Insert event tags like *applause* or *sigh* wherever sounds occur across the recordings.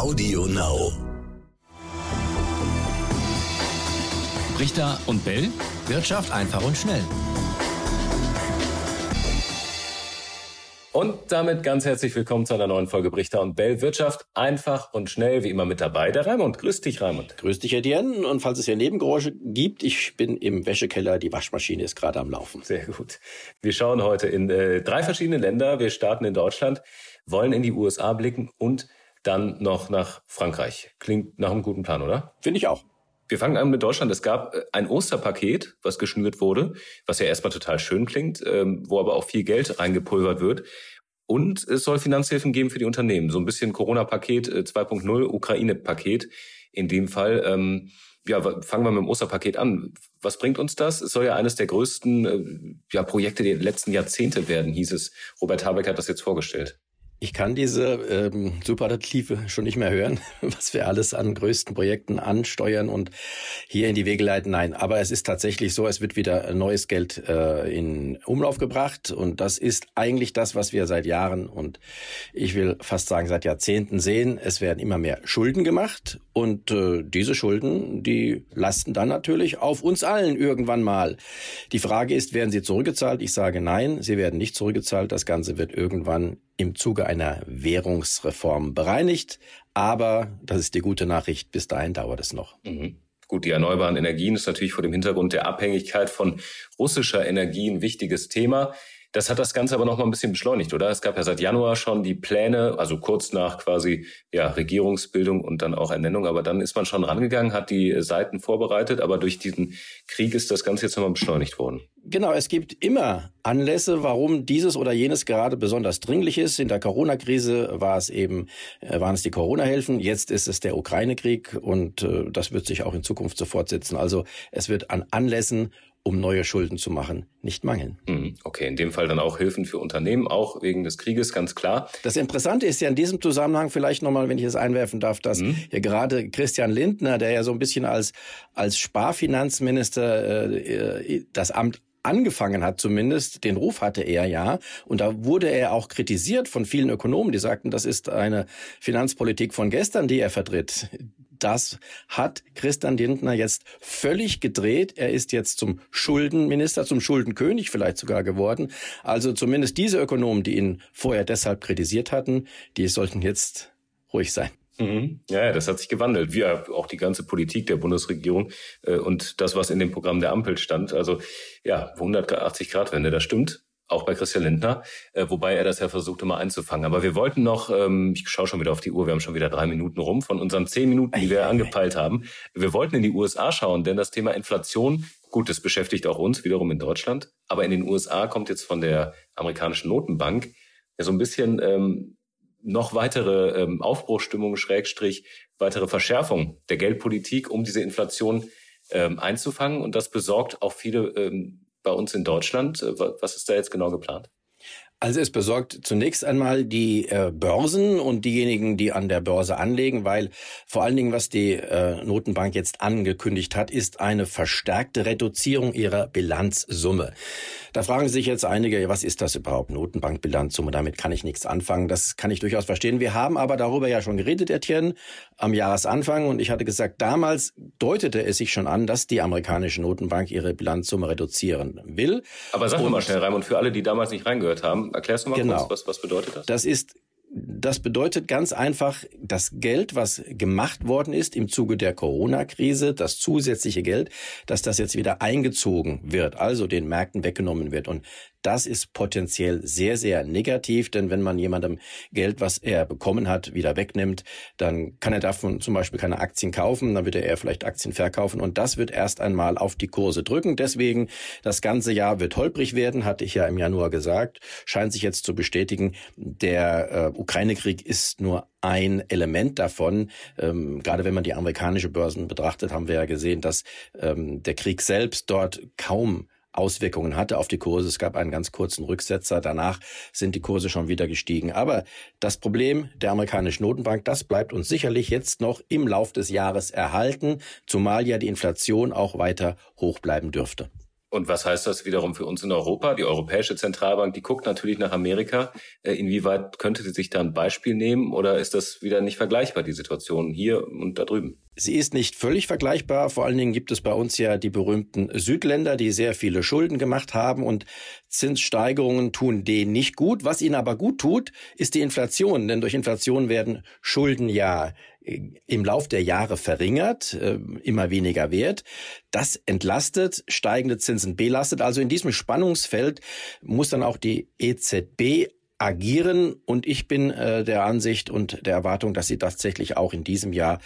Audio Now. Richter und Bell. Wirtschaft einfach und schnell. Und damit ganz herzlich willkommen zu einer neuen Folge Brichter und Bell. Wirtschaft einfach und schnell, wie immer mit dabei. Der Raimund. Grüß dich, Raimund. Grüß dich, Etienne. Und falls es hier Nebengeräusche gibt, ich bin im Wäschekeller. Die Waschmaschine ist gerade am Laufen. Sehr gut. Wir schauen heute in äh, drei verschiedene Länder. Wir starten in Deutschland, wollen in die USA blicken und dann noch nach Frankreich. Klingt nach einem guten Plan, oder? Finde ich auch. Wir fangen an mit Deutschland. Es gab äh, ein Osterpaket, was geschnürt wurde, was ja erstmal total schön klingt, ähm, wo aber auch viel Geld reingepulvert wird. Und es soll Finanzhilfen geben für die Unternehmen. So ein bisschen Corona-Paket 2.0, äh, Ukraine-Paket in dem Fall. Ähm, ja, fangen wir mit dem Osterpaket an. Was bringt uns das? Es soll ja eines der größten äh, ja, Projekte der letzten Jahrzehnte werden, hieß es. Robert Habeck hat das jetzt vorgestellt. Ich kann diese ähm, Superlative schon nicht mehr hören, *laughs* was wir alles an größten Projekten ansteuern und hier in die Wege leiten. Nein, aber es ist tatsächlich so, es wird wieder neues Geld äh, in Umlauf gebracht und das ist eigentlich das, was wir seit Jahren und ich will fast sagen seit Jahrzehnten sehen. Es werden immer mehr Schulden gemacht und äh, diese Schulden, die lasten dann natürlich auf uns allen irgendwann mal. Die Frage ist, werden sie zurückgezahlt? Ich sage nein, sie werden nicht zurückgezahlt. Das Ganze wird irgendwann im Zuge einer Währungsreform bereinigt. Aber das ist die gute Nachricht, bis dahin dauert es noch. Mhm. Gut, die erneuerbaren Energien ist natürlich vor dem Hintergrund der Abhängigkeit von russischer Energie ein wichtiges Thema. Das hat das Ganze aber noch mal ein bisschen beschleunigt, oder? Es gab ja seit Januar schon die Pläne, also kurz nach quasi ja, Regierungsbildung und dann auch Ernennung, aber dann ist man schon rangegangen, hat die Seiten vorbereitet, aber durch diesen Krieg ist das Ganze jetzt nochmal beschleunigt worden. Genau, es gibt immer Anlässe, warum dieses oder jenes gerade besonders dringlich ist. In der Corona-Krise war es eben, äh, waren es die Corona-Hilfen, jetzt ist es der Ukraine-Krieg und äh, das wird sich auch in Zukunft so fortsetzen. Also es wird an Anlässen um neue Schulden zu machen, nicht mangeln. Mhm. Okay, in dem Fall dann auch Hilfen für Unternehmen, auch wegen des Krieges, ganz klar. Das Interessante ist ja in diesem Zusammenhang vielleicht nochmal, wenn ich es einwerfen darf, dass mhm. ja gerade Christian Lindner, der ja so ein bisschen als, als Sparfinanzminister äh, äh das Amt angefangen hat zumindest, den Ruf hatte er ja, und da wurde er auch kritisiert von vielen Ökonomen, die sagten, das ist eine Finanzpolitik von gestern, die er vertritt das hat Christian Lindner jetzt völlig gedreht. Er ist jetzt zum Schuldenminister, zum Schuldenkönig vielleicht sogar geworden. Also zumindest diese Ökonomen, die ihn vorher deshalb kritisiert hatten, die sollten jetzt ruhig sein. Mhm. Ja, das hat sich gewandelt, wie auch die ganze Politik der Bundesregierung äh, und das, was in dem Programm der Ampel stand. Also ja, 180 Grad Wende, das stimmt auch bei Christian Lindner, äh, wobei er das ja versucht immer einzufangen. Aber wir wollten noch, ähm, ich schaue schon wieder auf die Uhr, wir haben schon wieder drei Minuten rum von unseren zehn Minuten, die wir angepeilt haben. Wir wollten in die USA schauen, denn das Thema Inflation, gut, das beschäftigt auch uns wiederum in Deutschland, aber in den USA kommt jetzt von der amerikanischen Notenbank ja so ein bisschen ähm, noch weitere ähm, Aufbruchstimmung, Schrägstrich, weitere Verschärfung der Geldpolitik, um diese Inflation ähm, einzufangen. Und das besorgt auch viele ähm, bei uns in Deutschland. Äh, was ist da jetzt genau geplant? Also es besorgt zunächst einmal die äh, Börsen und diejenigen, die an der Börse anlegen, weil vor allen Dingen, was die äh, Notenbank jetzt angekündigt hat, ist eine verstärkte Reduzierung ihrer Bilanzsumme. Da fragen sich jetzt einige, was ist das überhaupt? Notenbankbilanzsumme, damit kann ich nichts anfangen. Das kann ich durchaus verstehen. Wir haben aber darüber ja schon geredet, Etienne, am Jahresanfang. Und ich hatte gesagt, damals deutete es sich schon an, dass die amerikanische Notenbank ihre Bilanzsumme reduzieren will. Aber sag mal schnell, Raimund, für alle, die damals nicht reingehört haben, erklärst du mal genau. kurz, was, was bedeutet das? Das ist das bedeutet ganz einfach, das Geld, was gemacht worden ist im Zuge der Corona-Krise, das zusätzliche Geld, dass das jetzt wieder eingezogen wird, also den Märkten weggenommen wird. Und das ist potenziell sehr, sehr negativ, denn wenn man jemandem Geld, was er bekommen hat, wieder wegnimmt, dann kann er davon zum Beispiel keine Aktien kaufen, dann wird er eher vielleicht Aktien verkaufen und das wird erst einmal auf die Kurse drücken. Deswegen, das ganze Jahr wird holprig werden, hatte ich ja im Januar gesagt, scheint sich jetzt zu bestätigen. Der äh, Ukraine-Krieg ist nur ein Element davon. Ähm, gerade wenn man die amerikanische Börsen betrachtet, haben wir ja gesehen, dass ähm, der Krieg selbst dort kaum Auswirkungen hatte auf die Kurse. Es gab einen ganz kurzen Rücksetzer. Danach sind die Kurse schon wieder gestiegen. Aber das Problem der amerikanischen Notenbank, das bleibt uns sicherlich jetzt noch im Lauf des Jahres erhalten, zumal ja die Inflation auch weiter hoch bleiben dürfte. Und was heißt das wiederum für uns in Europa? Die Europäische Zentralbank, die guckt natürlich nach Amerika. Äh, inwieweit könnte sie sich da ein Beispiel nehmen oder ist das wieder nicht vergleichbar, die Situation hier und da drüben? Sie ist nicht völlig vergleichbar. Vor allen Dingen gibt es bei uns ja die berühmten Südländer, die sehr viele Schulden gemacht haben und Zinssteigerungen tun denen nicht gut. Was ihnen aber gut tut, ist die Inflation, denn durch Inflation werden Schulden ja im Lauf der Jahre verringert, äh, immer weniger wert. Das entlastet, steigende Zinsen belastet. Also in diesem Spannungsfeld muss dann auch die EZB agieren und ich bin äh, der Ansicht und der Erwartung, dass sie tatsächlich auch in diesem Jahr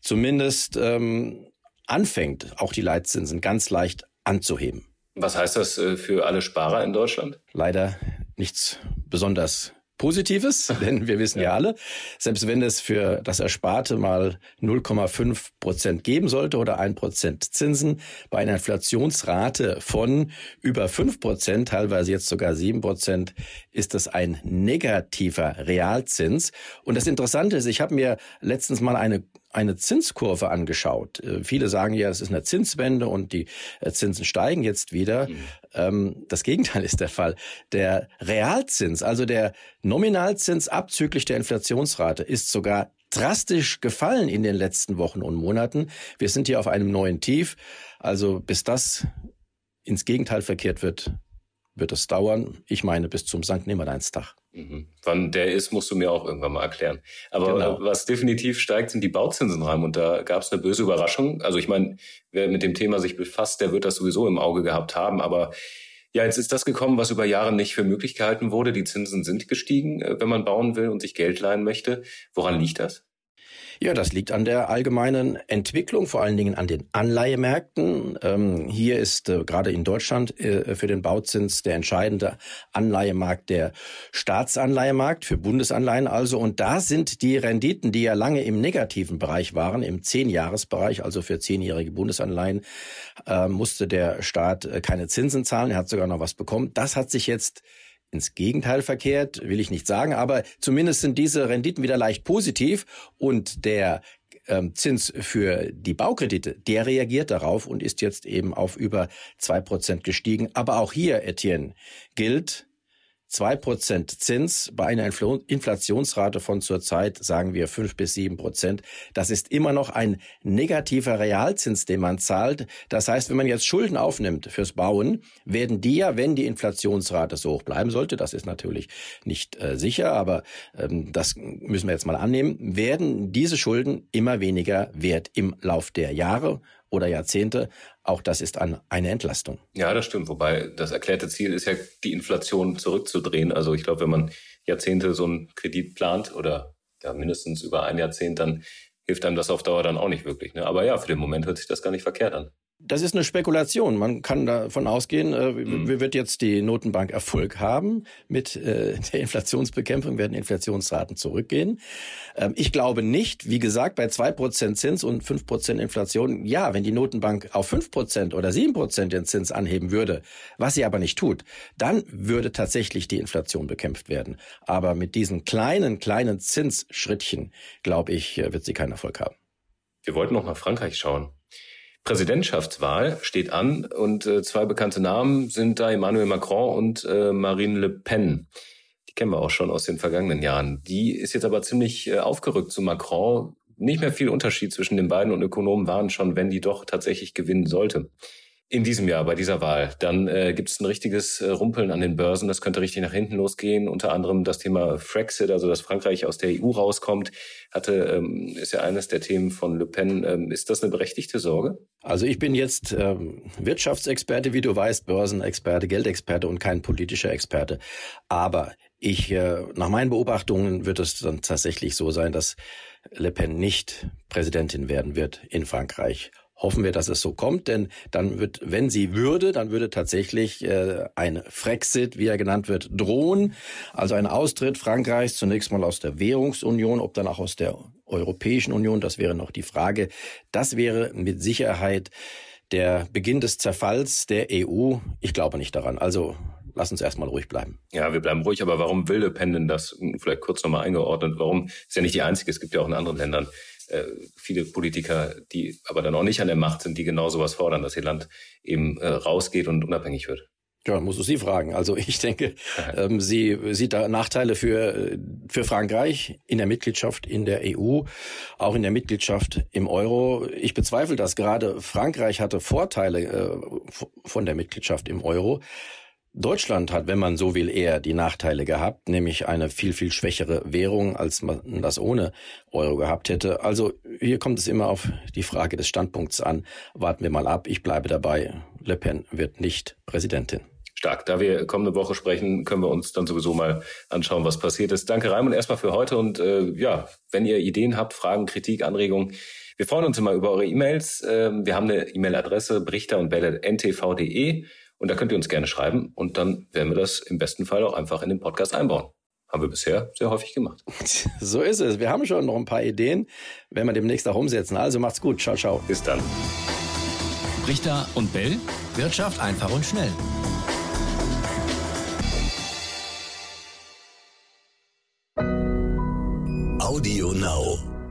zumindest ähm, anfängt, auch die Leitzinsen ganz leicht anzuheben. Was heißt das äh, für alle Sparer in Deutschland? Leider nichts besonders Positives, *laughs* denn wir wissen ja. alle, selbst wenn es für das Ersparte mal 0,5 Prozent geben sollte oder ein Prozent Zinsen, bei einer Inflationsrate von über 5 Prozent, teilweise jetzt sogar 7 Prozent, ist das ein negativer Realzins. Und das Interessante ist, ich habe mir letztens mal eine eine Zinskurve angeschaut. Äh, viele sagen ja, es ist eine Zinswende und die äh, Zinsen steigen jetzt wieder. Mhm. Ähm, das Gegenteil ist der Fall. Der Realzins, also der Nominalzins abzüglich der Inflationsrate, ist sogar drastisch gefallen in den letzten Wochen und Monaten. Wir sind hier auf einem neuen Tief. Also bis das ins Gegenteil verkehrt wird, wird es dauern. Ich meine bis zum St. Nimmerleinstag. Mhm. Wann der ist, musst du mir auch irgendwann mal erklären. Aber genau. was definitiv steigt, sind die Bauzinsen rein. Und da gab es eine böse Überraschung. Also ich meine, wer mit dem Thema sich befasst, der wird das sowieso im Auge gehabt haben. Aber ja, jetzt ist das gekommen, was über Jahre nicht für möglich gehalten wurde. Die Zinsen sind gestiegen, äh, wenn man bauen will und sich Geld leihen möchte. Woran liegt das? Ja, das liegt an der allgemeinen Entwicklung, vor allen Dingen an den Anleihemärkten. Ähm, hier ist äh, gerade in Deutschland äh, für den Bauzins der entscheidende Anleihemarkt der Staatsanleihemarkt für Bundesanleihen also. Und da sind die Renditen, die ja lange im negativen Bereich waren, im Zehnjahresbereich, also für zehnjährige Bundesanleihen, äh, musste der Staat äh, keine Zinsen zahlen. Er hat sogar noch was bekommen. Das hat sich jetzt ins Gegenteil verkehrt, will ich nicht sagen, aber zumindest sind diese Renditen wieder leicht positiv und der ähm, Zins für die Baukredite, der reagiert darauf und ist jetzt eben auf über zwei Prozent gestiegen. Aber auch hier, Etienne, gilt, zwei Prozent Zins bei einer Inflationsrate von zurzeit, sagen wir fünf bis sieben Prozent, das ist immer noch ein negativer Realzins, den man zahlt. Das heißt, wenn man jetzt Schulden aufnimmt fürs Bauen, werden die ja, wenn die Inflationsrate so hoch bleiben sollte, das ist natürlich nicht äh, sicher, aber ähm, das müssen wir jetzt mal annehmen, werden diese Schulden immer weniger wert im Lauf der Jahre oder Jahrzehnte. Auch das ist eine Entlastung. Ja, das stimmt. Wobei das erklärte Ziel ist ja, die Inflation zurückzudrehen. Also ich glaube, wenn man Jahrzehnte so einen Kredit plant oder ja mindestens über ein Jahrzehnt, dann hilft einem das auf Dauer dann auch nicht wirklich. Ne? Aber ja, für den Moment hört sich das gar nicht verkehrt an. Das ist eine Spekulation. Man kann davon ausgehen, äh, mhm. wird jetzt die Notenbank Erfolg haben mit äh, *laughs* der Inflationsbekämpfung, werden Inflationsraten zurückgehen. Ähm, ich glaube nicht, wie gesagt, bei zwei Prozent Zins und fünf Prozent Inflation, ja, wenn die Notenbank auf fünf Prozent oder sieben Prozent den Zins anheben würde, was sie aber nicht tut, dann würde tatsächlich die Inflation bekämpft werden. Aber mit diesen kleinen, kleinen Zinsschrittchen, glaube ich, äh, wird sie keinen Erfolg haben. Wir wollten noch nach Frankreich schauen. Präsidentschaftswahl steht an und äh, zwei bekannte Namen sind da Emmanuel Macron und äh, Marine Le Pen. Die kennen wir auch schon aus den vergangenen Jahren. Die ist jetzt aber ziemlich äh, aufgerückt zu Macron. Nicht mehr viel Unterschied zwischen den beiden und Ökonomen waren schon, wenn die doch tatsächlich gewinnen sollte in diesem Jahr bei dieser Wahl, dann äh, gibt es ein richtiges äh, Rumpeln an den Börsen. Das könnte richtig nach hinten losgehen. Unter anderem das Thema Frexit, also dass Frankreich aus der EU rauskommt, hatte ähm, ist ja eines der Themen von Le Pen. Ähm, ist das eine berechtigte Sorge? Also ich bin jetzt ähm, Wirtschaftsexperte, wie du weißt, Börsenexperte, Geldexperte und kein politischer Experte. Aber ich, äh, nach meinen Beobachtungen wird es dann tatsächlich so sein, dass Le Pen nicht Präsidentin werden wird in Frankreich hoffen wir, dass es so kommt, denn dann wird, wenn sie würde, dann würde tatsächlich äh, ein Frexit, wie er genannt wird, drohen. Also ein Austritt Frankreichs zunächst mal aus der Währungsunion, ob dann auch aus der Europäischen Union, das wäre noch die Frage. Das wäre mit Sicherheit der Beginn des Zerfalls der EU. Ich glaube nicht daran. Also lass uns erstmal ruhig bleiben. Ja, wir bleiben ruhig, aber warum will Le Pen denn das vielleicht kurz nochmal eingeordnet? Warum ist ja nicht die einzige, es gibt ja auch in anderen Ländern äh, viele Politiker, die aber dann auch nicht an der Macht sind, die genau sowas fordern, dass ihr Land eben äh, rausgeht und unabhängig wird. Ja, musst du Sie fragen. Also ich denke, ähm, sie sieht da Nachteile für, für Frankreich in der Mitgliedschaft in der EU, auch in der Mitgliedschaft im Euro. Ich bezweifle das. Gerade Frankreich hatte Vorteile äh, von der Mitgliedschaft im Euro. Deutschland hat, wenn man so will, eher die Nachteile gehabt, nämlich eine viel, viel schwächere Währung, als man das ohne Euro gehabt hätte. Also hier kommt es immer auf die Frage des Standpunkts an. Warten wir mal ab. Ich bleibe dabei. Le Pen wird nicht Präsidentin. Stark. Da wir kommende Woche sprechen, können wir uns dann sowieso mal anschauen, was passiert ist. Danke, Raimund, erstmal für heute. Und äh, ja, wenn ihr Ideen habt, Fragen, Kritik, Anregungen, wir freuen uns immer über eure E-Mails. Ähm, wir haben eine E-Mail-Adresse brichter und ntv.de und da könnt ihr uns gerne schreiben und dann werden wir das im besten Fall auch einfach in den Podcast einbauen. Haben wir bisher sehr häufig gemacht. *laughs* So ist es. Wir haben schon noch ein paar Ideen, wenn wir demnächst auch umsetzen. Also macht's gut. Ciao, ciao. Bis dann. Richter und Bell. Wirtschaft einfach und schnell. Audio Now.